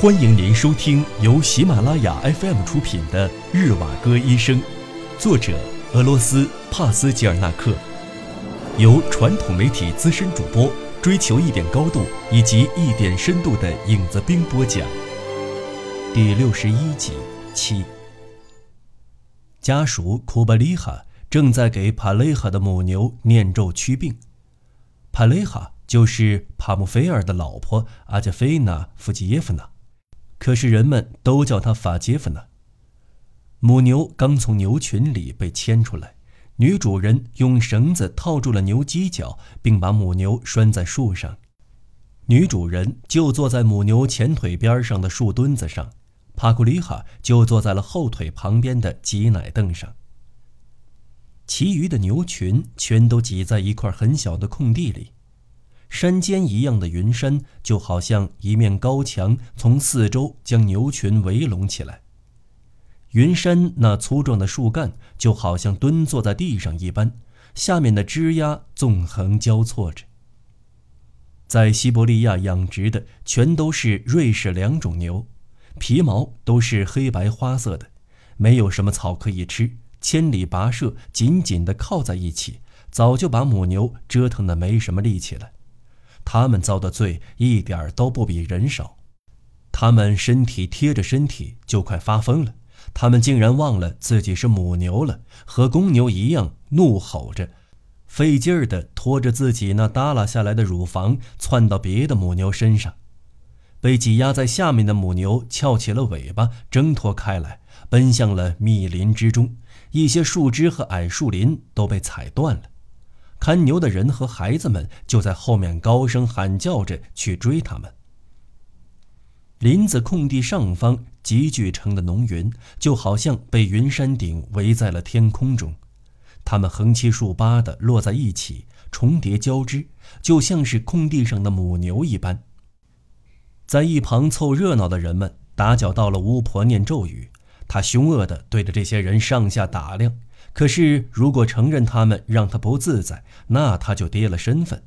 欢迎您收听由喜马拉雅 FM 出品的《日瓦戈医生》，作者俄罗斯帕斯吉尔纳克，由传统媒体资深主播追求一点高度以及一点深度的影子兵播讲。第六十一集七。家属库巴利哈正在给帕雷哈的母牛念咒驱病。帕雷哈就是帕姆菲尔的老婆阿加菲娜·夫吉耶夫娜。可是人们都叫他法杰夫呢。母牛刚从牛群里被牵出来，女主人用绳子套住了牛犄角，并把母牛拴在树上。女主人就坐在母牛前腿边上的树墩子上，帕库里哈就坐在了后腿旁边的挤奶凳上。其余的牛群全都挤在一块很小的空地里。山间一样的云山，就好像一面高墙，从四周将牛群围拢起来。云山那粗壮的树干，就好像蹲坐在地上一般，下面的枝桠纵横交错着。在西伯利亚养殖的全都是瑞士两种牛，皮毛都是黑白花色的，没有什么草可以吃，千里跋涉，紧紧地靠在一起，早就把母牛折腾得没什么力气了。他们遭的罪一点都不比人少，他们身体贴着身体就快发疯了。他们竟然忘了自己是母牛了，和公牛一样怒吼着，费劲儿地拖着自己那耷拉下来的乳房窜到别的母牛身上。被挤压在下面的母牛翘起了尾巴，挣脱开来，奔向了密林之中。一些树枝和矮树林都被踩断了。看牛的人和孩子们就在后面高声喊叫着去追他们。林子空地上方集聚成的浓云，就好像被云山顶围在了天空中，它们横七竖八地落在一起，重叠交织，就像是空地上的母牛一般。在一旁凑热闹的人们打搅到了巫婆念咒语，她凶恶地对着这些人上下打量。可是，如果承认他们让他不自在，那他就跌了身份。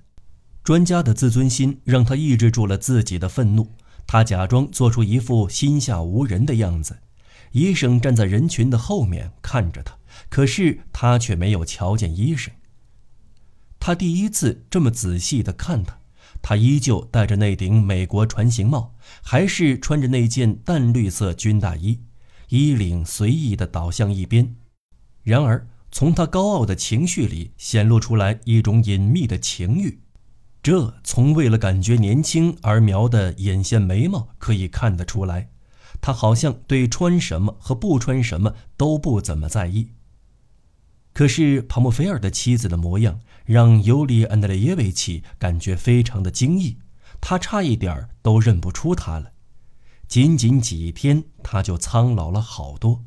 专家的自尊心让他抑制住了自己的愤怒，他假装做出一副心下无人的样子。医生站在人群的后面看着他，可是他却没有瞧见医生。他第一次这么仔细地看他，他依旧戴着那顶美国船型帽，还是穿着那件淡绿色军大衣，衣领随意地倒向一边。然而，从他高傲的情绪里显露出来一种隐秘的情欲，这从为了感觉年轻而描的眼线眉毛可以看得出来。他好像对穿什么和不穿什么都不怎么在意。可是，帕莫菲尔的妻子的模样让尤里安德烈耶维奇感觉非常的惊异，他差一点都认不出他了。仅仅几天，他就苍老了好多。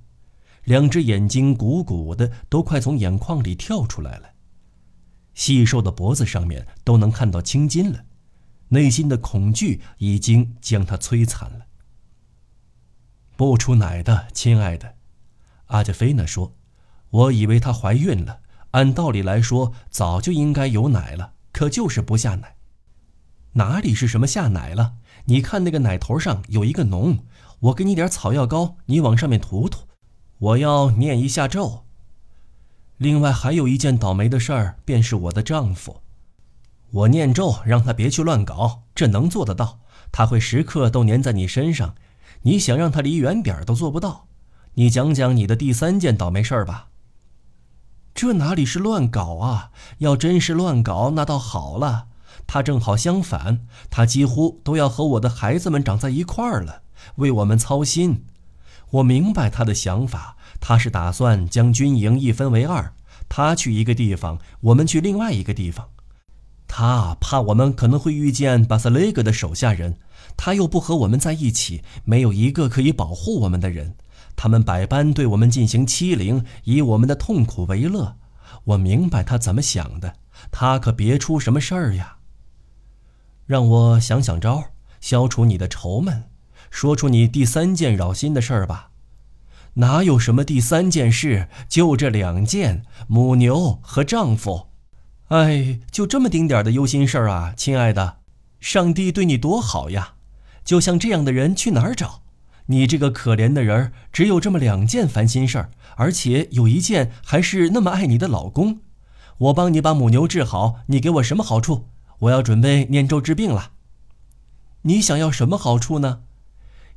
两只眼睛鼓鼓的，都快从眼眶里跳出来了。细瘦的脖子上面都能看到青筋了，内心的恐惧已经将他摧残了。不出奶的，亲爱的，阿加菲娜说：“我以为她怀孕了，按道理来说早就应该有奶了，可就是不下奶。哪里是什么下奶了？你看那个奶头上有一个脓，我给你点草药膏，你往上面涂涂。”我要念一下咒。另外还有一件倒霉的事儿，便是我的丈夫。我念咒让他别去乱搞，这能做得到？他会时刻都粘在你身上，你想让他离远点儿都做不到。你讲讲你的第三件倒霉事儿吧。这哪里是乱搞啊？要真是乱搞，那倒好了。他正好相反，他几乎都要和我的孩子们长在一块儿了，为我们操心。我明白他的想法，他是打算将军营一分为二，他去一个地方，我们去另外一个地方。他怕我们可能会遇见巴萨雷格的手下人，他又不和我们在一起，没有一个可以保护我们的人。他们百般对我们进行欺凌，以我们的痛苦为乐。我明白他怎么想的，他可别出什么事儿呀。让我想想招，消除你的愁闷。说出你第三件扰心的事儿吧，哪有什么第三件事？就这两件：母牛和丈夫。哎，就这么丁点的忧心事儿啊，亲爱的，上帝对你多好呀！就像这样的人去哪儿找？你这个可怜的人儿，只有这么两件烦心事儿，而且有一件还是那么爱你的老公。我帮你把母牛治好，你给我什么好处？我要准备念咒治病了。你想要什么好处呢？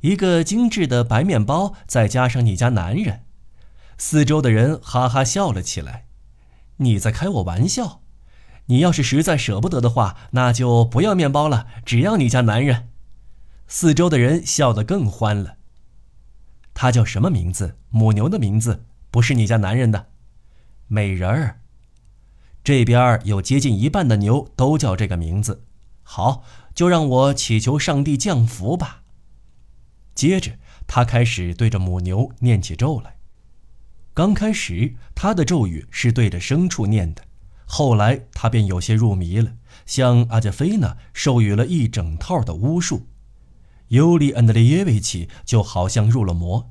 一个精致的白面包，再加上你家男人。四周的人哈哈笑了起来。你在开我玩笑？你要是实在舍不得的话，那就不要面包了，只要你家男人。四周的人笑得更欢了。他叫什么名字？母牛的名字不是你家男人的，美人儿。这边有接近一半的牛都叫这个名字。好，就让我祈求上帝降福吧。接着，他开始对着母牛念起咒来。刚开始，他的咒语是对着牲畜念的，后来他便有些入迷了，向阿加菲娜授予了一整套的巫术。尤里安德烈耶维奇就好像入了魔，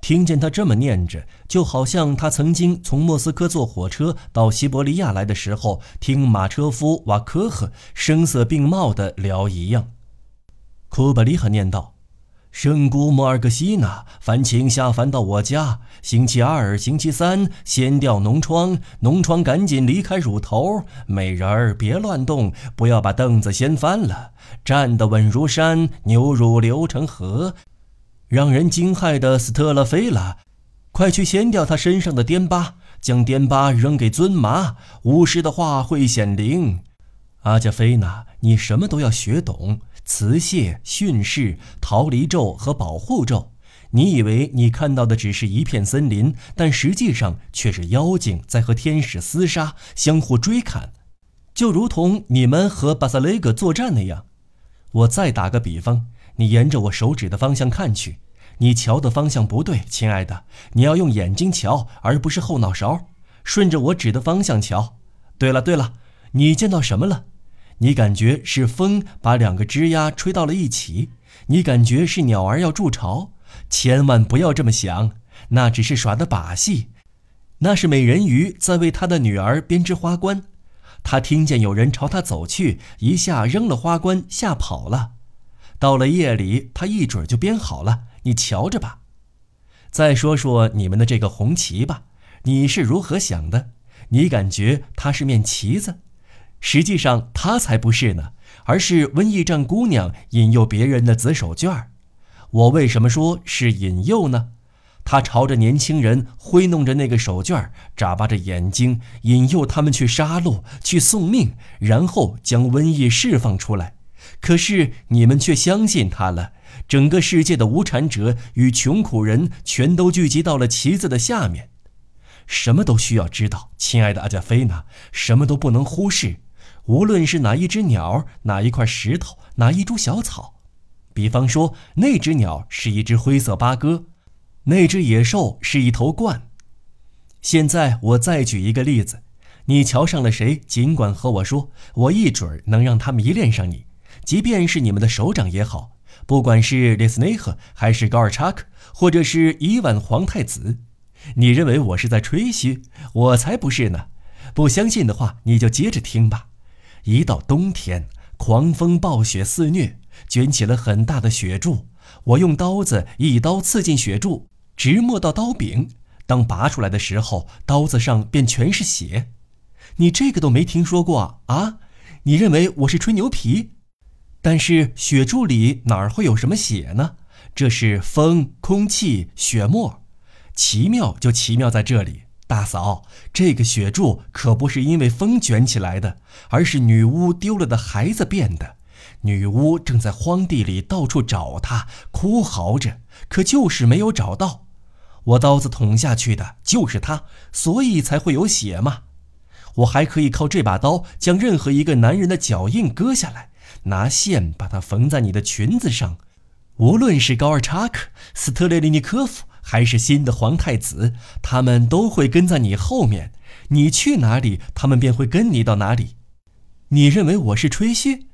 听见他这么念着，就好像他曾经从莫斯科坐火车到西伯利亚来的时候，听马车夫瓦科赫声色并茂地聊一样。库巴里哈念道：“圣姑莫尔格西娜，烦请下凡到我家。星期二、星期三，掀掉脓疮，脓疮赶紧离开乳头。美人儿，别乱动，不要把凳子掀翻了。”站得稳如山，牛乳流成河，让人惊骇的斯特拉菲拉，快去掀掉他身上的颠疤，将颠疤扔给尊麻。巫师的话会显灵。阿加菲娜，你什么都要学懂：辞谢、训示、逃离咒和保护咒。你以为你看到的只是一片森林，但实际上却是妖精在和天使厮杀，相互追砍，就如同你们和巴萨雷格作战那样。我再打个比方，你沿着我手指的方向看去，你瞧的方向不对，亲爱的，你要用眼睛瞧，而不是后脑勺，顺着我指的方向瞧。对了对了，你见到什么了？你感觉是风把两个枝丫吹到了一起？你感觉是鸟儿要筑巢？千万不要这么想，那只是耍的把戏，那是美人鱼在为她的女儿编织花冠。她听见有人朝她走去，一下扔了花冠，吓跑了。到了夜里，她一准就编好了，你瞧着吧。再说说你们的这个红旗吧，你是如何想的？你感觉它是面旗子？实际上他才不是呢，而是瘟疫战姑娘引诱别人的紫手绢。我为什么说是引诱呢？他朝着年轻人挥弄着那个手绢眨巴着眼睛，引诱他们去杀戮、去送命，然后将瘟疫释放出来。可是你们却相信他了。整个世界的无产者与穷苦人全都聚集到了旗子的下面。什么都需要知道，亲爱的阿加菲娜，什么都不能忽视。无论是哪一只鸟、哪一块石头、哪一株小草，比方说，那只鸟是一只灰色八哥。那只野兽是一头鹳。现在我再举一个例子，你瞧上了谁，尽管和我说，我一准能让他迷恋上你，即便是你们的首长也好，不管是列斯内赫还是高尔查克，或者是伊万皇太子。你认为我是在吹嘘？我才不是呢！不相信的话，你就接着听吧。一到冬天，狂风暴雪肆虐，卷起了很大的雪柱，我用刀子一刀刺进雪柱。直没到刀柄，当拔出来的时候，刀子上便全是血。你这个都没听说过啊？你认为我是吹牛皮？但是雪柱里哪儿会有什么血呢？这是风、空气、雪沫，奇妙就奇妙在这里。大嫂，这个雪柱可不是因为风卷起来的，而是女巫丢了的孩子变的。女巫正在荒地里到处找他，哭嚎着，可就是没有找到。我刀子捅下去的就是他，所以才会有血嘛。我还可以靠这把刀将任何一个男人的脚印割下来，拿线把它缝在你的裙子上。无论是高尔察克、斯特列利尼科夫，还是新的皇太子，他们都会跟在你后面。你去哪里，他们便会跟你到哪里。你认为我是吹嘘？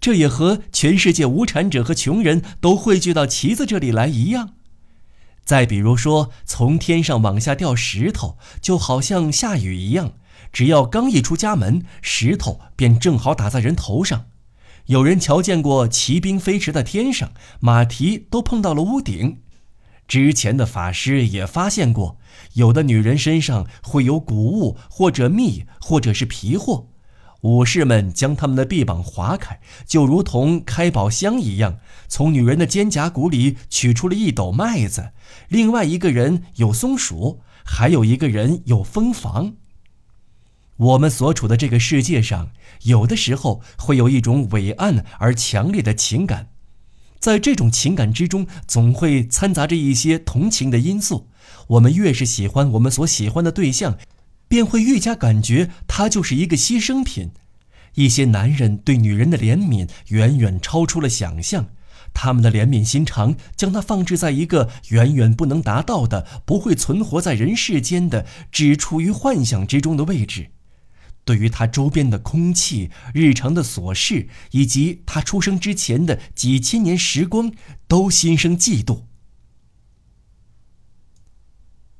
这也和全世界无产者和穷人都汇聚到旗子这里来一样。再比如说，从天上往下掉石头，就好像下雨一样。只要刚一出家门，石头便正好打在人头上。有人瞧见过骑兵飞驰在天上，马蹄都碰到了屋顶。之前的法师也发现过，有的女人身上会有谷物或者蜜或者是皮货。武士们将他们的臂膀划开，就如同开宝箱一样，从女人的肩胛骨里取出了一斗麦子。另外一个人有松鼠，还有一个人有蜂房。我们所处的这个世界上，有的时候会有一种伟岸而强烈的情感，在这种情感之中，总会掺杂着一些同情的因素。我们越是喜欢我们所喜欢的对象，便会愈加感觉他就是一个牺牲品。一些男人对女人的怜悯远远超出了想象，他们的怜悯心肠将他放置在一个远远不能达到的、不会存活在人世间的、只处于幻想之中的位置。对于他周边的空气、日常的琐事，以及他出生之前的几千年时光，都心生嫉妒。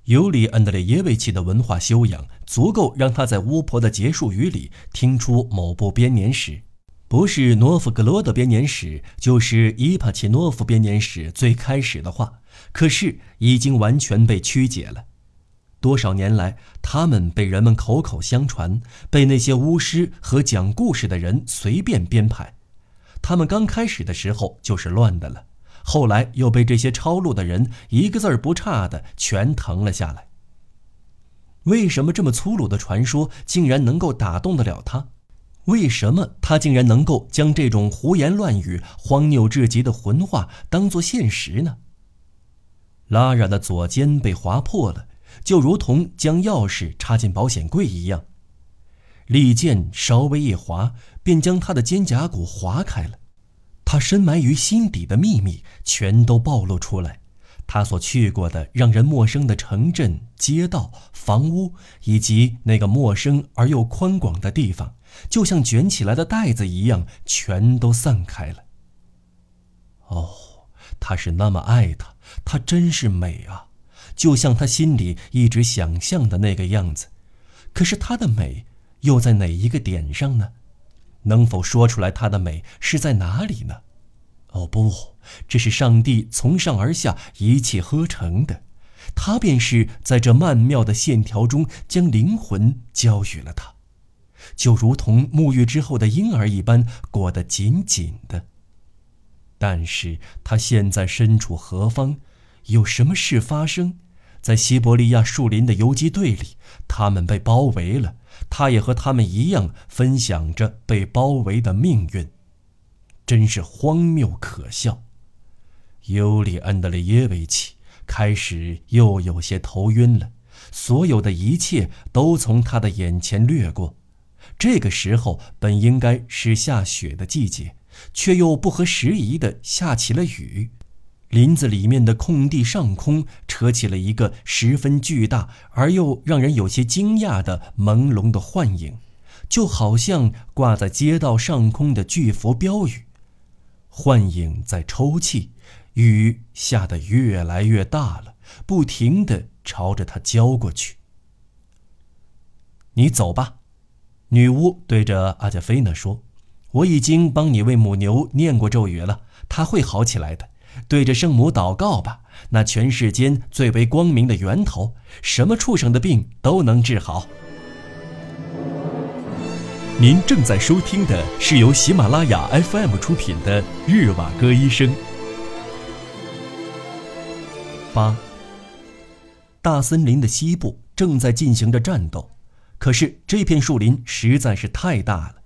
尤里·安德烈耶维奇的文化修养足够让他在巫婆的结束语里听出某部编年史，不是诺夫格罗德编年史，就是伊帕奇诺夫编年史最开始的话，可是已经完全被曲解了。多少年来，他们被人们口口相传，被那些巫师和讲故事的人随便编排。他们刚开始的时候就是乱的了，后来又被这些抄录的人一个字儿不差的全誊了下来。为什么这么粗鲁的传说竟然能够打动得了他？为什么他竟然能够将这种胡言乱语、荒谬至极的混话当作现实呢？拉染的左肩被划破了。就如同将钥匙插进保险柜一样，利剑稍微一划，便将他的肩胛骨划开了。他深埋于心底的秘密全都暴露出来。他所去过的让人陌生的城镇、街道、房屋，以及那个陌生而又宽广的地方，就像卷起来的袋子一样，全都散开了。哦，他是那么爱她，她真是美啊！就像他心里一直想象的那个样子，可是她的美又在哪一个点上呢？能否说出来她的美是在哪里呢？哦不，这是上帝从上而下一气呵成的，他便是在这曼妙的线条中将灵魂交予了她，就如同沐浴之后的婴儿一般裹得紧紧的。但是他现在身处何方？有什么事发生？在西伯利亚树林的游击队里，他们被包围了。他也和他们一样分享着被包围的命运，真是荒谬可笑。尤里安德烈耶维奇开始又有些头晕了，所有的一切都从他的眼前掠过。这个时候本应该是下雪的季节，却又不合时宜的下起了雨。林子里面的空地上空，扯起了一个十分巨大而又让人有些惊讶的朦胧的幻影，就好像挂在街道上空的巨幅标语。幻影在抽泣，雨下得越来越大了，不停地朝着他浇过去。你走吧，女巫对着阿加菲娜说：“我已经帮你为母牛念过咒语了，它会好起来的。”对着圣母祷告吧，那全世间最为光明的源头，什么畜生的病都能治好。您正在收听的是由喜马拉雅 FM 出品的《日瓦戈医生》。八，大森林的西部正在进行着战斗，可是这片树林实在是太大了，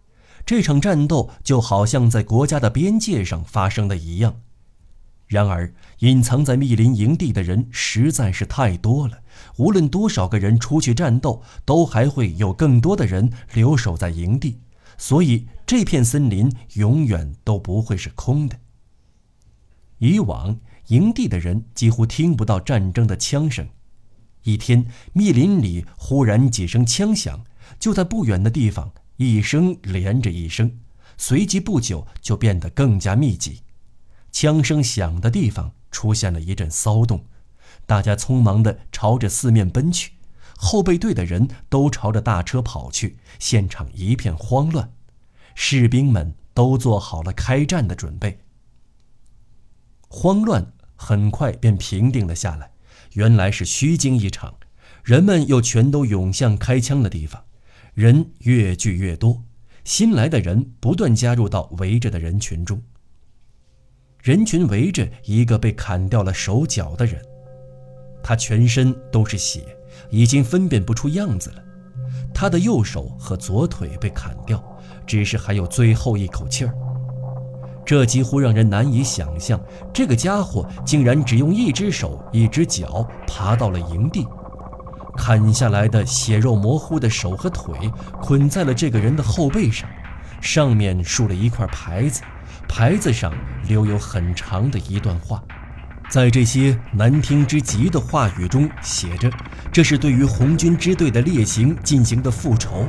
这场战斗就好像在国家的边界上发生的一样。然而，隐藏在密林营地的人实在是太多了。无论多少个人出去战斗，都还会有更多的人留守在营地，所以这片森林永远都不会是空的。以往，营地的人几乎听不到战争的枪声。一天，密林里忽然几声枪响，就在不远的地方，一声连着一声，随即不久就变得更加密集。枪声响的地方出现了一阵骚动，大家匆忙地朝着四面奔去，后备队的人都朝着大车跑去，现场一片慌乱，士兵们都做好了开战的准备。慌乱很快便平定了下来，原来是虚惊一场，人们又全都涌向开枪的地方，人越聚越多，新来的人不断加入到围着的人群中。人群围着一个被砍掉了手脚的人，他全身都是血，已经分辨不出样子了。他的右手和左腿被砍掉，只是还有最后一口气儿。这几乎让人难以想象，这个家伙竟然只用一只手、一只脚爬到了营地。砍下来的血肉模糊的手和腿捆在了这个人的后背上，上面竖了一块牌子。牌子上留有很长的一段话，在这些难听之极的话语中写着：“这是对于红军支队的烈行进行的复仇。”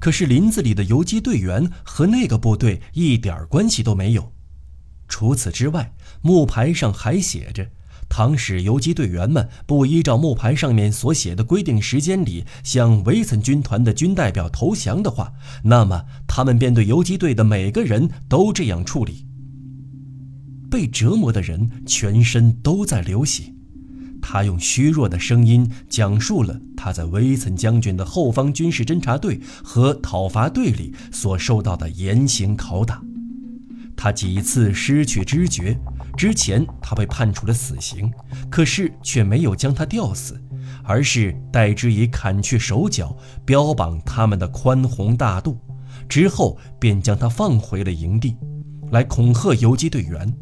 可是林子里的游击队员和那个部队一点关系都没有。除此之外，木牌上还写着。倘使游击队员们不依照木牌上面所写的规定时间里向维森军团的军代表投降的话，那么他们便对游击队的每个人都这样处理。被折磨的人全身都在流血，他用虚弱的声音讲述了他在维森将军的后方军事侦察队和讨伐队里所受到的严刑拷打，他几次失去知觉。之前他被判处了死刑，可是却没有将他吊死，而是代之以砍去手脚，标榜他们的宽宏大度。之后便将他放回了营地，来恐吓游击队员。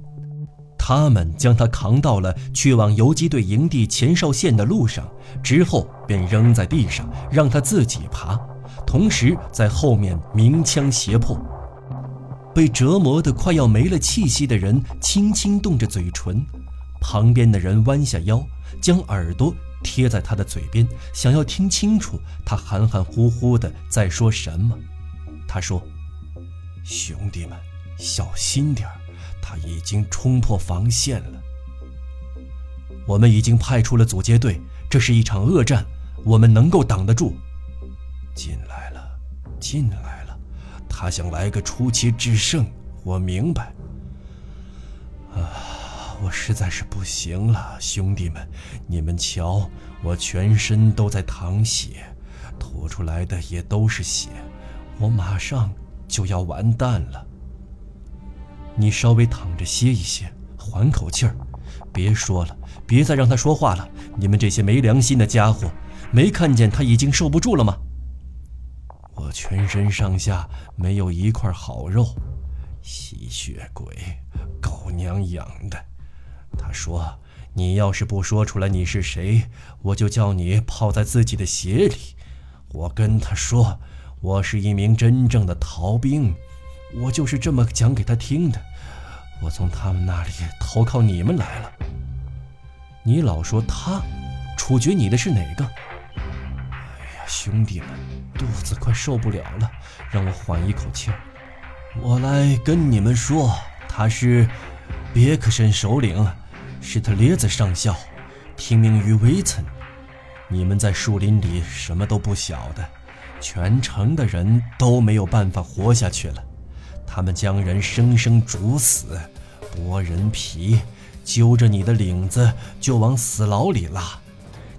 他们将他扛到了去往游击队营地前哨线的路上，之后便扔在地上，让他自己爬，同时在后面鸣枪胁迫。被折磨得快要没了气息的人轻轻动着嘴唇，旁边的人弯下腰，将耳朵贴在他的嘴边，想要听清楚他含含糊糊的在说什么。他说：“兄弟们，小心点他已经冲破防线了。我们已经派出了阻截队，这是一场恶战，我们能够挡得住。进来了，进来。”他想来个出奇制胜，我明白。啊，我实在是不行了，兄弟们，你们瞧，我全身都在淌血，吐出来的也都是血，我马上就要完蛋了。你稍微躺着歇一歇，缓口气儿，别说了，别再让他说话了。你们这些没良心的家伙，没看见他已经受不住了吗？全身上下没有一块好肉，吸血鬼，狗娘养的！他说：“你要是不说出来你是谁，我就叫你泡在自己的血里。”我跟他说：“我是一名真正的逃兵。”我就是这么讲给他听的。我从他们那里投靠你们来了。你老说他，处决你的是哪个？兄弟们！肚子快受不了了，让我缓一口气。我来跟你们说，他是别克申首领，是特列子上校，听命于维岑。你们在树林里什么都不晓得，全城的人都没有办法活下去了。他们将人生生煮死，剥人皮，揪着你的领子就往死牢里拉。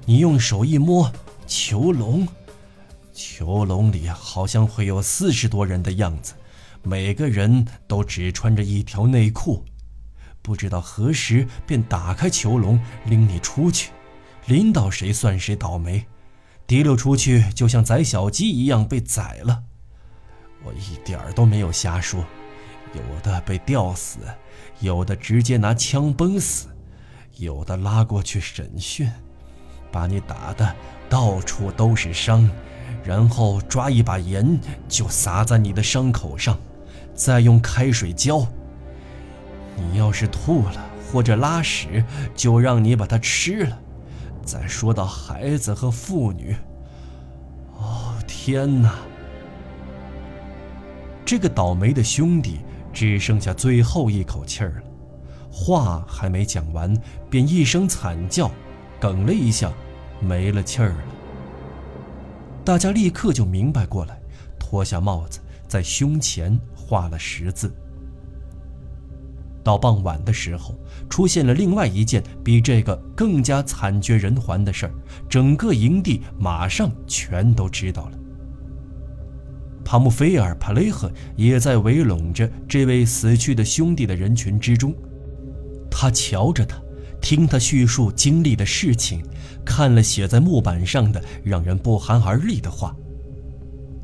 你用手一摸，囚笼。囚笼里好像会有四十多人的样子，每个人都只穿着一条内裤，不知道何时便打开囚笼拎你出去，拎到谁算谁倒霉，提溜出去就像宰小鸡一样被宰了。我一点儿都没有瞎说，有的被吊死，有的直接拿枪崩死，有的拉过去审讯，把你打的到处都是伤。然后抓一把盐，就撒在你的伤口上，再用开水浇。你要是吐了或者拉屎，就让你把它吃了。再说到孩子和妇女，哦天哪！这个倒霉的兄弟只剩下最后一口气儿了，话还没讲完，便一声惨叫，哽了一下，没了气儿了。大家立刻就明白过来，脱下帽子，在胸前画了十字。到傍晚的时候，出现了另外一件比这个更加惨绝人寰的事儿，整个营地马上全都知道了。帕姆菲尔·帕雷赫也在围拢着这位死去的兄弟的人群之中，他瞧着他，听他叙述经历的事情，看了写在木板上的让人不寒而栗的话。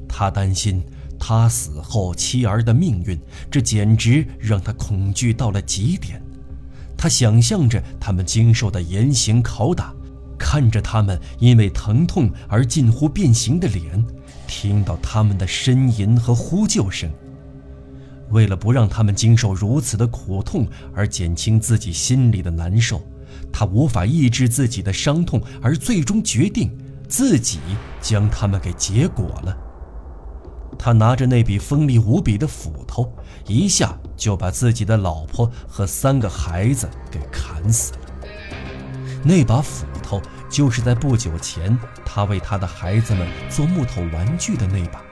他担心他死后妻儿的命运，这简直让他恐惧到了极点。他想象着他们经受的严刑拷打，看着他们因为疼痛而近乎变形的脸。听到他们的呻吟和呼救声，为了不让他们经受如此的苦痛而减轻自己心里的难受，他无法抑制自己的伤痛，而最终决定自己将他们给结果了。他拿着那笔锋利无比的斧头，一下就把自己的老婆和三个孩子给砍死了。那把斧头。就是在不久前，他为他的孩子们做木头玩具的那把。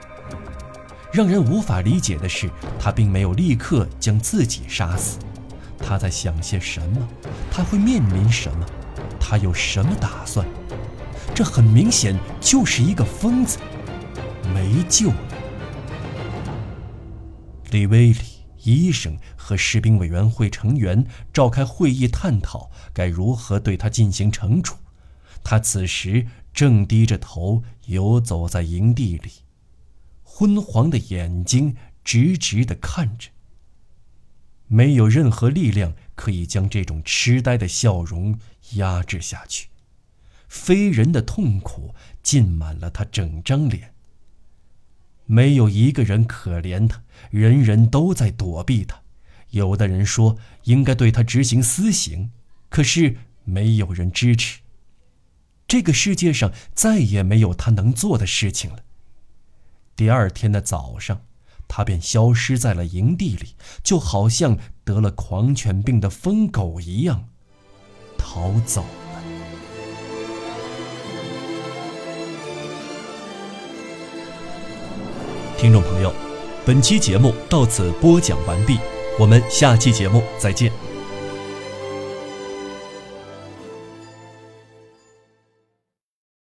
让人无法理解的是，他并没有立刻将自己杀死。他在想些什么？他会面临什么？他有什么打算？这很明显就是一个疯子，没救了。李威利医生和士兵委员会成员召开会议，探讨该如何对他进行惩处。他此时正低着头游走在营地里，昏黄的眼睛直直地看着。没有任何力量可以将这种痴呆的笑容压制下去，非人的痛苦浸满了他整张脸。没有一个人可怜他，人人都在躲避他。有的人说应该对他执行私刑，可是没有人支持。这个世界上再也没有他能做的事情了。第二天的早上，他便消失在了营地里，就好像得了狂犬病的疯狗一样，逃走了。听众朋友，本期节目到此播讲完毕，我们下期节目再见。